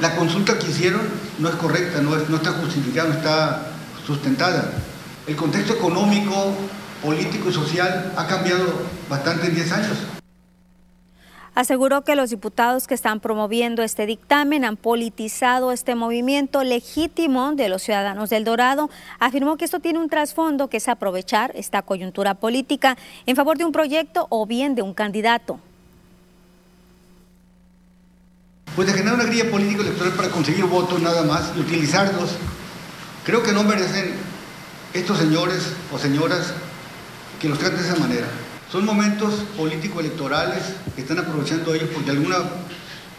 La consulta que hicieron no es correcta, no, no está justificada, no está sustentada. El contexto económico, político y social ha cambiado bastante en 10 años. Aseguró que los diputados que están promoviendo este dictamen han politizado este movimiento legítimo de los ciudadanos del Dorado. Afirmó que esto tiene un trasfondo que es aprovechar esta coyuntura política en favor de un proyecto o bien de un candidato. Pues de generar una grilla política electoral para conseguir votos nada más y utilizarlos, creo que no merecen estos señores o señoras que los traten de esa manera. Son momentos político-electorales que están aprovechando ellos porque algún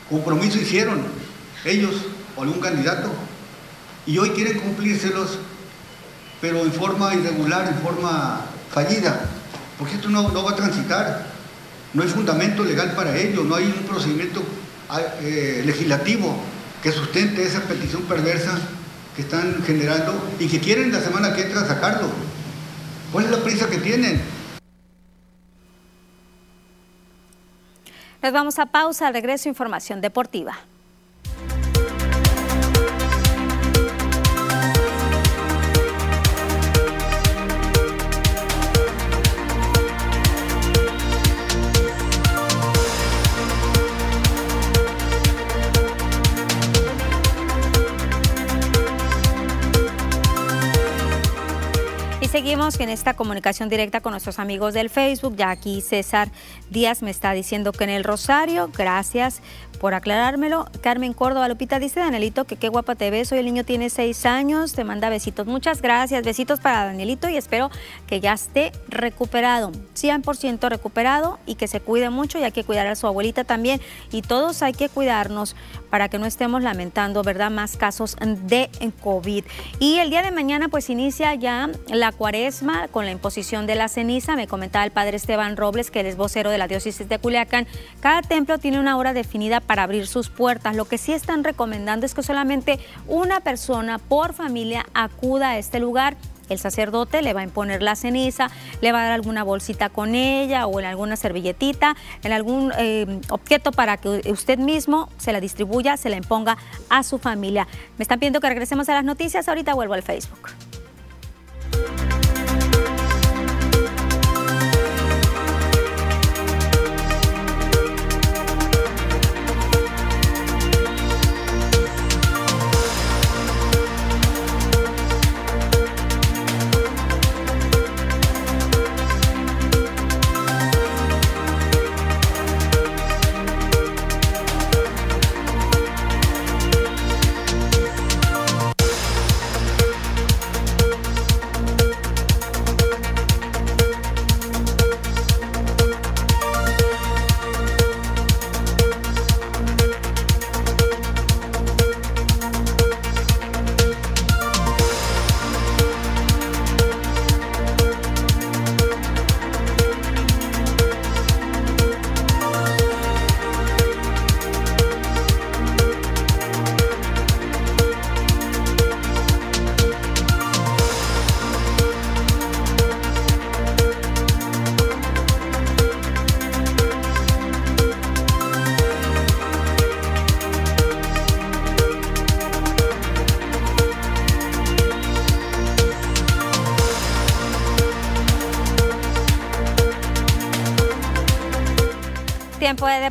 compromiso hicieron ellos o algún candidato y hoy quieren cumplírselos, pero en forma irregular, en forma fallida, porque esto no, va a transitar. No hay fundamento legal para ello, no hay un procedimiento eh, legislativo que sustente esa petición perversa que están generando y que quieren la semana que entra sacarlo. ¿Cuál es la prisa que tienen? Nos vamos a pausa, regreso información deportiva. Seguimos en esta comunicación directa con nuestros amigos del Facebook. Ya aquí César Díaz me está diciendo que en el Rosario, gracias por aclarármelo. Carmen Córdoba Lupita dice, Danielito, que qué guapa te ves. Hoy el niño tiene seis años, te manda besitos. Muchas gracias, besitos para Danielito y espero que ya esté recuperado, 100% recuperado y que se cuide mucho y hay que cuidar a su abuelita también. Y todos hay que cuidarnos para que no estemos lamentando, ¿verdad?, más casos de COVID. Y el día de mañana pues inicia ya la cuaresma con la imposición de la ceniza. Me comentaba el padre Esteban Robles, que es vocero de la diócesis de Culiacán. Cada templo tiene una hora definida para abrir sus puertas. Lo que sí están recomendando es que solamente una persona por familia acuda a este lugar el sacerdote le va a imponer la ceniza, le va a dar alguna bolsita con ella o en alguna servilletita, en algún eh, objeto para que usted mismo se la distribuya, se la imponga a su familia. Me están pidiendo que regresemos a las noticias, ahorita vuelvo al Facebook.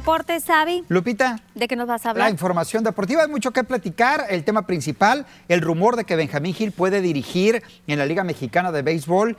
Deportes, Xavi. Lupita. ¿De qué nos vas a hablar? La información deportiva, hay mucho que platicar. El tema principal, el rumor de que Benjamín Gil puede dirigir en la Liga Mexicana de Béisbol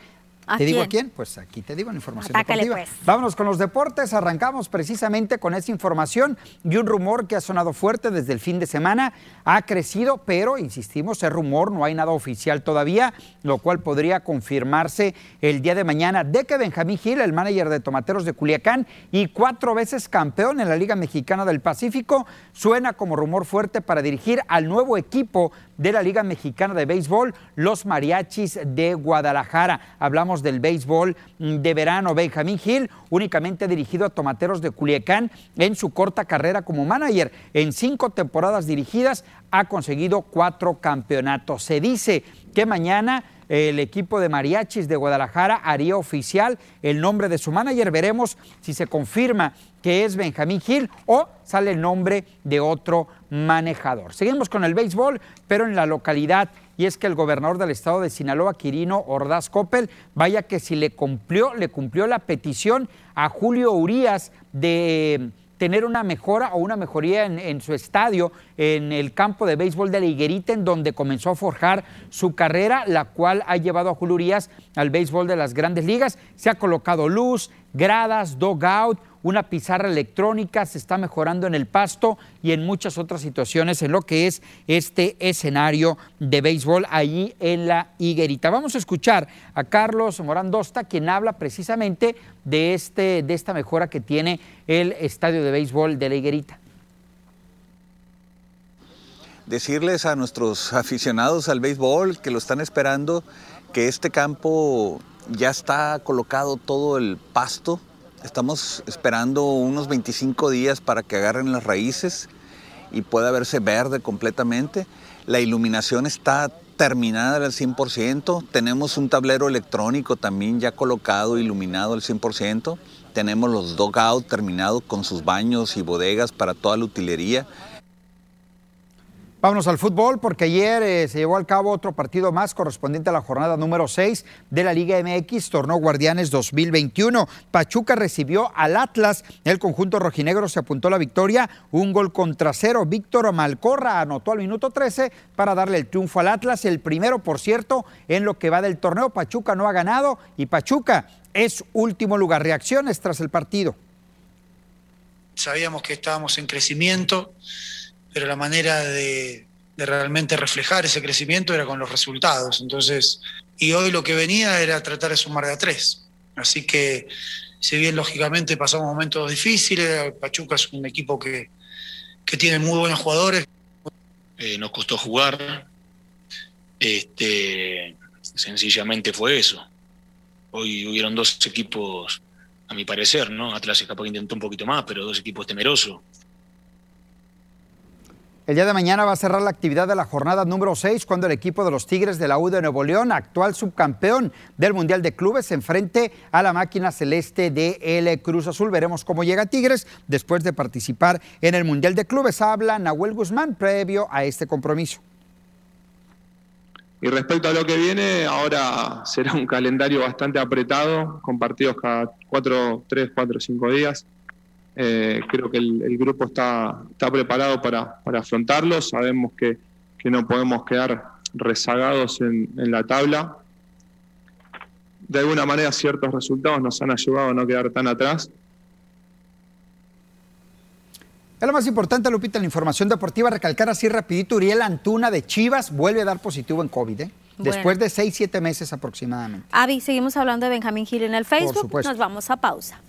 ¿Te digo a quién? Pues aquí te digo la información deportiva. Pues. Vámonos con los deportes. Arrancamos precisamente con esa información y un rumor que ha sonado fuerte desde el fin de semana. Ha crecido, pero insistimos, es rumor, no hay nada oficial todavía, lo cual podría confirmarse el día de mañana de que Benjamín Gil, el manager de Tomateros de Culiacán y cuatro veces campeón en la Liga Mexicana del Pacífico, suena como rumor fuerte para dirigir al nuevo equipo de la Liga Mexicana de Béisbol, los Mariachis de Guadalajara. Hablamos del béisbol de verano. Benjamín Gil, únicamente dirigido a tomateros de Culiacán en su corta carrera como manager. En cinco temporadas dirigidas ha conseguido cuatro campeonatos. Se dice que mañana el equipo de mariachis de Guadalajara haría oficial el nombre de su manager. Veremos si se confirma que es Benjamín Gil o sale el nombre de otro manejador. Seguimos con el béisbol, pero en la localidad. Y es que el gobernador del estado de Sinaloa, Quirino Ordaz Coppel, vaya que si le cumplió, le cumplió la petición a Julio Urías de tener una mejora o una mejoría en, su estadio, en el campo de béisbol de la Higuerita, en donde comenzó a forjar su carrera, la cual ha llevado a Julio Urias al béisbol de las grandes ligas. Se ha colocado luz, gradas, dogout, una pizarra electrónica, se está mejorando en el pasto y en muchas otras situaciones en lo que es este escenario de béisbol allí en la higuerita. Vamos a escuchar a Carlos Morandosta, quien habla precisamente de, este, de esta mejora que tiene el estadio de béisbol de la higuerita decirles a nuestros aficionados al béisbol que lo están esperando que este campo ya está colocado todo el pasto Estamos esperando unos 25 días para que agarren las raíces y pueda verse verde completamente. La iluminación está terminada al 100%. Tenemos un tablero electrónico también ya colocado, iluminado al 100%. Tenemos los dogout terminados con sus baños y bodegas para toda la utilería. Vámonos al fútbol porque ayer eh, se llevó al cabo otro partido más correspondiente a la jornada número 6 de la Liga MX, Torneo Guardianes 2021. Pachuca recibió al Atlas, el conjunto rojinegro se apuntó a la victoria, un gol contra cero. Víctor Malcorra anotó al minuto 13 para darle el triunfo al Atlas, el primero, por cierto, en lo que va del torneo. Pachuca no ha ganado y Pachuca es último lugar. Reacciones tras el partido. Sabíamos que estábamos en crecimiento pero la manera de, realmente reflejar ese crecimiento era con los resultados. Entonces, y hoy lo que venía era tratar de sumar de a tres. Así que, si bien lógicamente pasamos momentos difíciles, Pachuca es un equipo que, tiene muy buenos jugadores. Eh, nos costó jugar. Este, sencillamente fue eso. Hoy hubieron dos equipos, a mi parecer, ¿no? Atlas capaz que intentó un poquito más, pero dos equipos temerosos. El día de mañana va a cerrar la actividad de la jornada número 6 cuando el equipo de los Tigres de la U de Nuevo León, actual subcampeón del Mundial de Clubes, se enfrente a la máquina celeste de el Cruz Azul. Veremos cómo llega Tigres después de participar en el Mundial de Clubes. Habla Nahuel Guzmán previo a este compromiso. Y respecto a lo que viene, ahora será un calendario bastante apretado, con partidos cada 4, 3, 4, 5 días. Eh, creo que el, grupo está, está preparado para, afrontarlo. Sabemos que, no podemos quedar rezagados en, la tabla. De alguna manera ciertos resultados nos han ayudado a no quedar tan atrás. Es lo más importante, Lupita, la información deportiva, recalcar así rapidito, Uriel Antuna de Chivas vuelve a dar positivo en COVID, ¿eh? después de seis, siete meses aproximadamente. Avi, seguimos hablando de Benjamín Gil en el Facebook, nos vamos a pausa.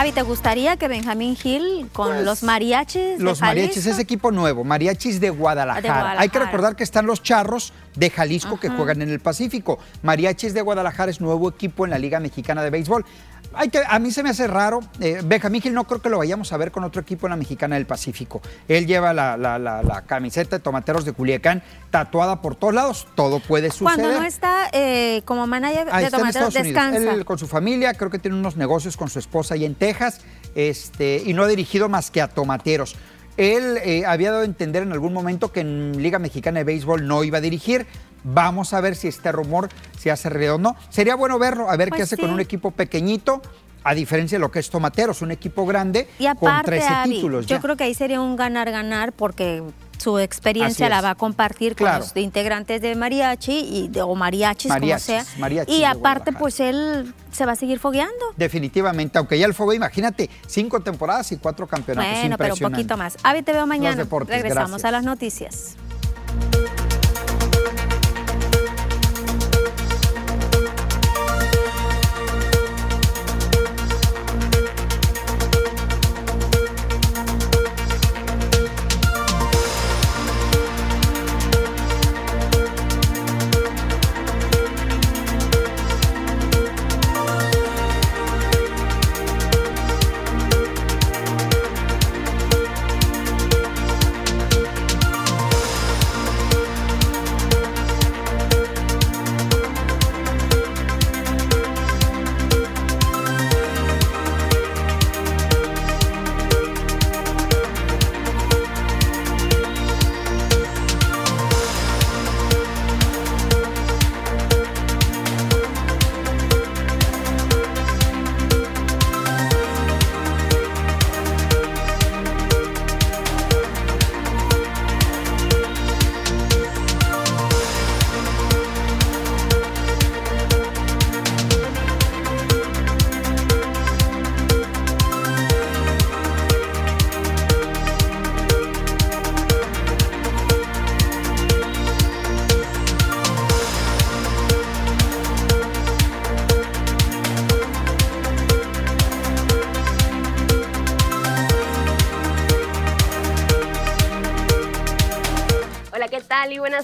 Avi, ¿te gustaría que Benjamín Gil con pues, los mariachis? De los mariachis, es equipo nuevo, mariachis de Guadalajara. Hay que recordar que están los charros de Jalisco que juegan en el Pacífico. Mariachis de Guadalajara es nuevo equipo en la Liga Mexicana de Béisbol a mí se me hace raro. Eh, Benjamín Gil no creo que lo vayamos a ver con otro equipo en la Mexicana del Pacífico. Él lleva la, camiseta de tomateros de Culiacán tatuada por todos lados. Todo puede suceder. Cuando no está eh, como manager de tomateros, descansa. Él con su familia, creo que tiene unos negocios con su esposa ahí en Texas este, y no ha dirigido más que a tomateros. Él eh, había dado a entender en algún momento que en Liga Mexicana de Béisbol no iba a dirigir. Vamos a ver si este rumor se hace redondo. Sería bueno verlo, a ver qué pues hace con un equipo pequeñito, a diferencia de lo que es Tomateros, un equipo grande y con 13 títulos. Yo creo que ahí sería un ganar-ganar porque su experiencia la va a compartir con los integrantes de mariachi y de, o mariachis, como sea. y aparte, pues él se va a seguir fogueando. Definitivamente, aunque ya el fuego, imagínate, cinco temporadas y cuatro campeonatos. Bueno, pero un poquito más. Avi, te veo mañana. Regresamos a las noticias.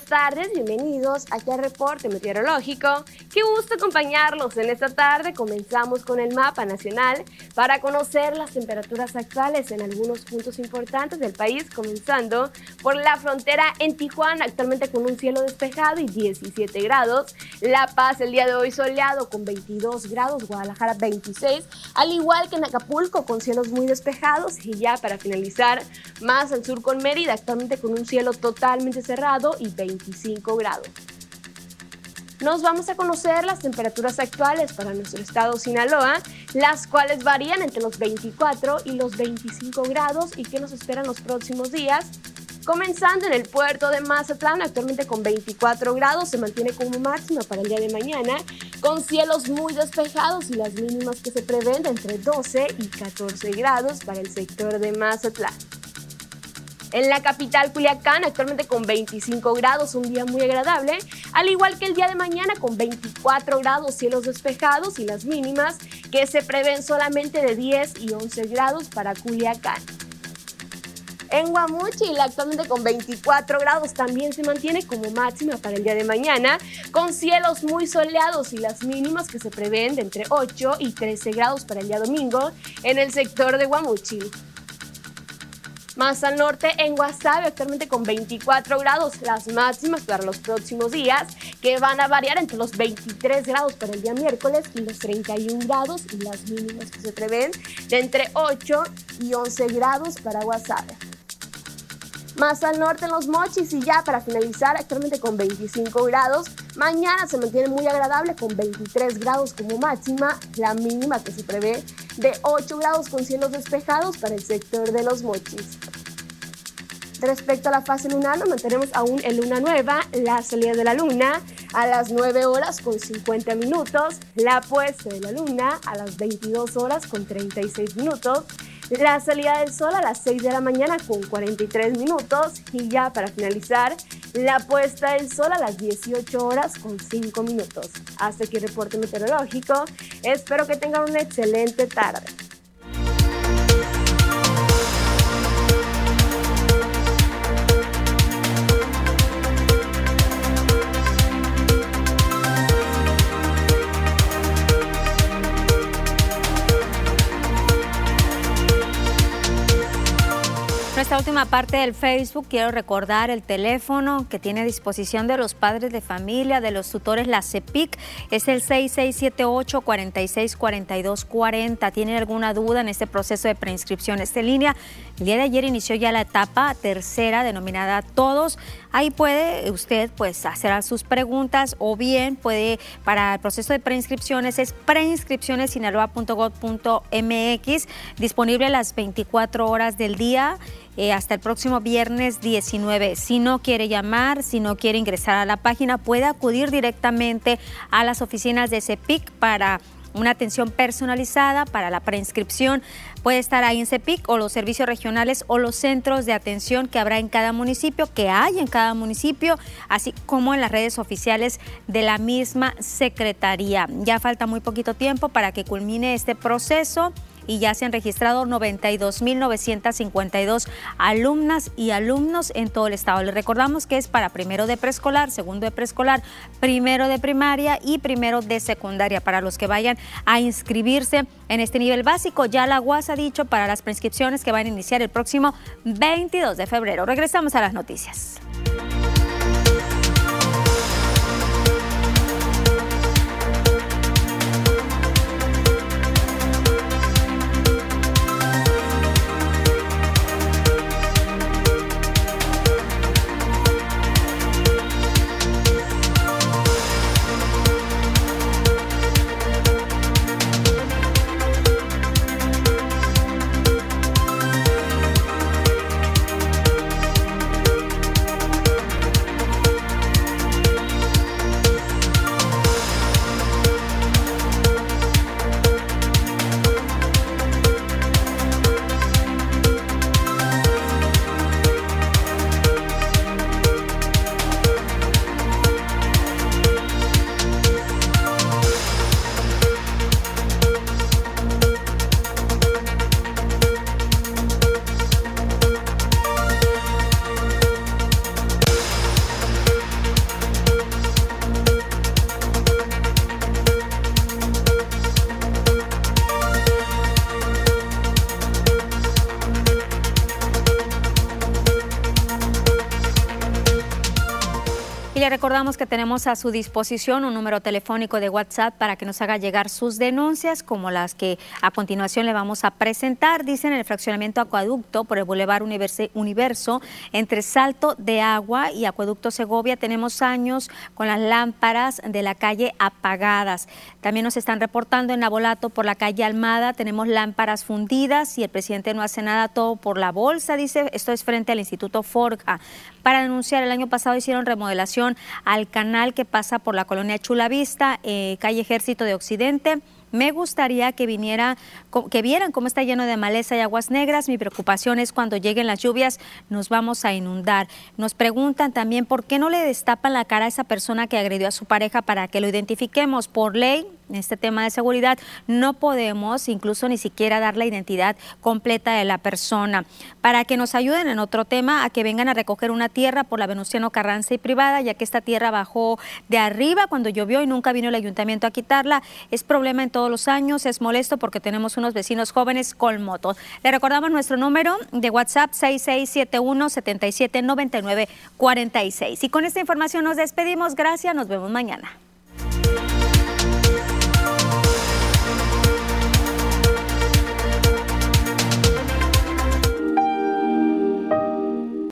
Tardes? Bienvenidos aquí al reporte meteorológico. Qué gusto acompañarlos en esta tarde. Comenzamos con el mapa nacional para conocer las temperaturas actuales en algunos puntos importantes del país, comenzando por la frontera en Tijuana, actualmente con un cielo despejado y 17 grados. La Paz el día de hoy soleado con 22 grados, Guadalajara 26, al igual que en Acapulco con cielos muy despejados y ya para finalizar más al sur con Mérida, actualmente con un cielo totalmente cerrado y 25 grados. Nos vamos a conocer las temperaturas actuales para nuestro estado Sinaloa, las cuales varían entre los 24 y los 25 grados y que nos esperan los próximos días. Comenzando en el puerto de Mazatlán, actualmente con 24 grados, se mantiene como máxima para el día de mañana, con cielos muy despejados y las mínimas que se prevén entre 12 y 14 grados para el sector de Mazatlán. En la capital Culiacán, actualmente con 25 grados, un día muy agradable, al igual que el día de mañana con 24 grados, cielos despejados y las mínimas que se prevén solamente de 10 y 11 grados para Culiacán. En Guamuchil, actualmente con 24 grados, también se mantiene como máxima para el día de mañana, con cielos muy soleados y las mínimas que se prevén de entre 8 y 13 grados para el día domingo en el sector de Guamuchil. Más al norte, en Guasave, actualmente con 24 grados, las máximas para los próximos días, que van a variar entre los 23 grados para el día miércoles y los 31 grados, y las mínimas que se prevén de entre 8 y 11 grados para Guasave. Más al norte en los mochis y ya para finalizar actualmente con 25 grados. Mañana se mantiene muy agradable con 23 grados como máxima, la mínima que se prevé de 8 grados con cielos despejados para el sector de los mochis. Respecto a la fase lunar, nos mantenemos aún en luna nueva, la salida de la luna a las 9 horas con 50 minutos, la puesta de la luna a las 22 horas con 36 minutos, la salida del sol a las 6 de la mañana con 43 minutos y ya para finalizar, la puesta del sol a las 18 horas con 5 minutos. Hasta aquí el reporte meteorológico. Espero que tengan una excelente tarde. Esta última parte del Facebook quiero recordar el teléfono que tiene a disposición de los padres de familia, de los tutores, la CEPIC, es el 6678 464240. ¿Tienen alguna duda en este proceso de preinscripción? Esta línea, el día de ayer inició ya la etapa tercera denominada Todos. Ahí puede usted pues hacer sus preguntas o bien puede para el proceso de preinscripciones es preinscripcionessinaloa.gov.mx disponible las 24 horas del día eh, hasta el próximo viernes 19. Si no quiere llamar, si no quiere ingresar a la página, puede acudir directamente a las oficinas de CEPIC para una atención personalizada para la preinscripción. Puede estar ahí en CEPIC o los servicios regionales o los centros de atención que habrá en cada municipio, que hay en cada municipio, así como en las redes oficiales de la misma Secretaría. Ya falta muy poquito tiempo para que culmine este proceso y ya se han registrado 92.952 alumnas y alumnos en todo el estado. Les recordamos que es para primero de preescolar, segundo de preescolar, primero de primaria y primero de secundaria para los que vayan a inscribirse en este nivel básico. Ya la UAS ha dicho para las prescripciones que van a iniciar el próximo 22 de febrero. Regresamos a las noticias. Recordamos que tenemos a su disposición un número telefónico de WhatsApp para que nos haga llegar sus denuncias, como las que a continuación le vamos a presentar. Dicen en el fraccionamiento Acueducto por el Boulevard Universo, entre Salto de Agua y Acueducto Segovia, tenemos años con las lámparas de la calle apagadas. También nos están reportando en Abolato por la calle Almada, tenemos lámparas fundidas y el presidente no hace nada, todo por la bolsa, dice. Esto es frente al Instituto Forja. Para denunciar, el año pasado hicieron remodelación al canal que pasa por la colonia Chula Vista, eh, calle Ejército de Occidente. Me gustaría que viniera, que vieran cómo está lleno de maleza y aguas negras. Mi preocupación es cuando lleguen las lluvias nos vamos a inundar. Nos preguntan también por qué no le destapan la cara a esa persona que agredió a su pareja para que lo identifiquemos. Por ley, en este tema de seguridad, no podemos incluso ni siquiera dar la identidad completa de la persona. Para que nos ayuden en otro tema, a que vengan a recoger una tierra por la Venustiano Carranza y privada, ya que esta tierra bajó de arriba cuando llovió y nunca vino el ayuntamiento a quitarla. Es problema en todos los años, es molesto porque tenemos unos vecinos jóvenes con motos. Le recordamos nuestro número de WhatsApp 6671 779946. Y con esta información nos despedimos. Gracias, nos vemos mañana.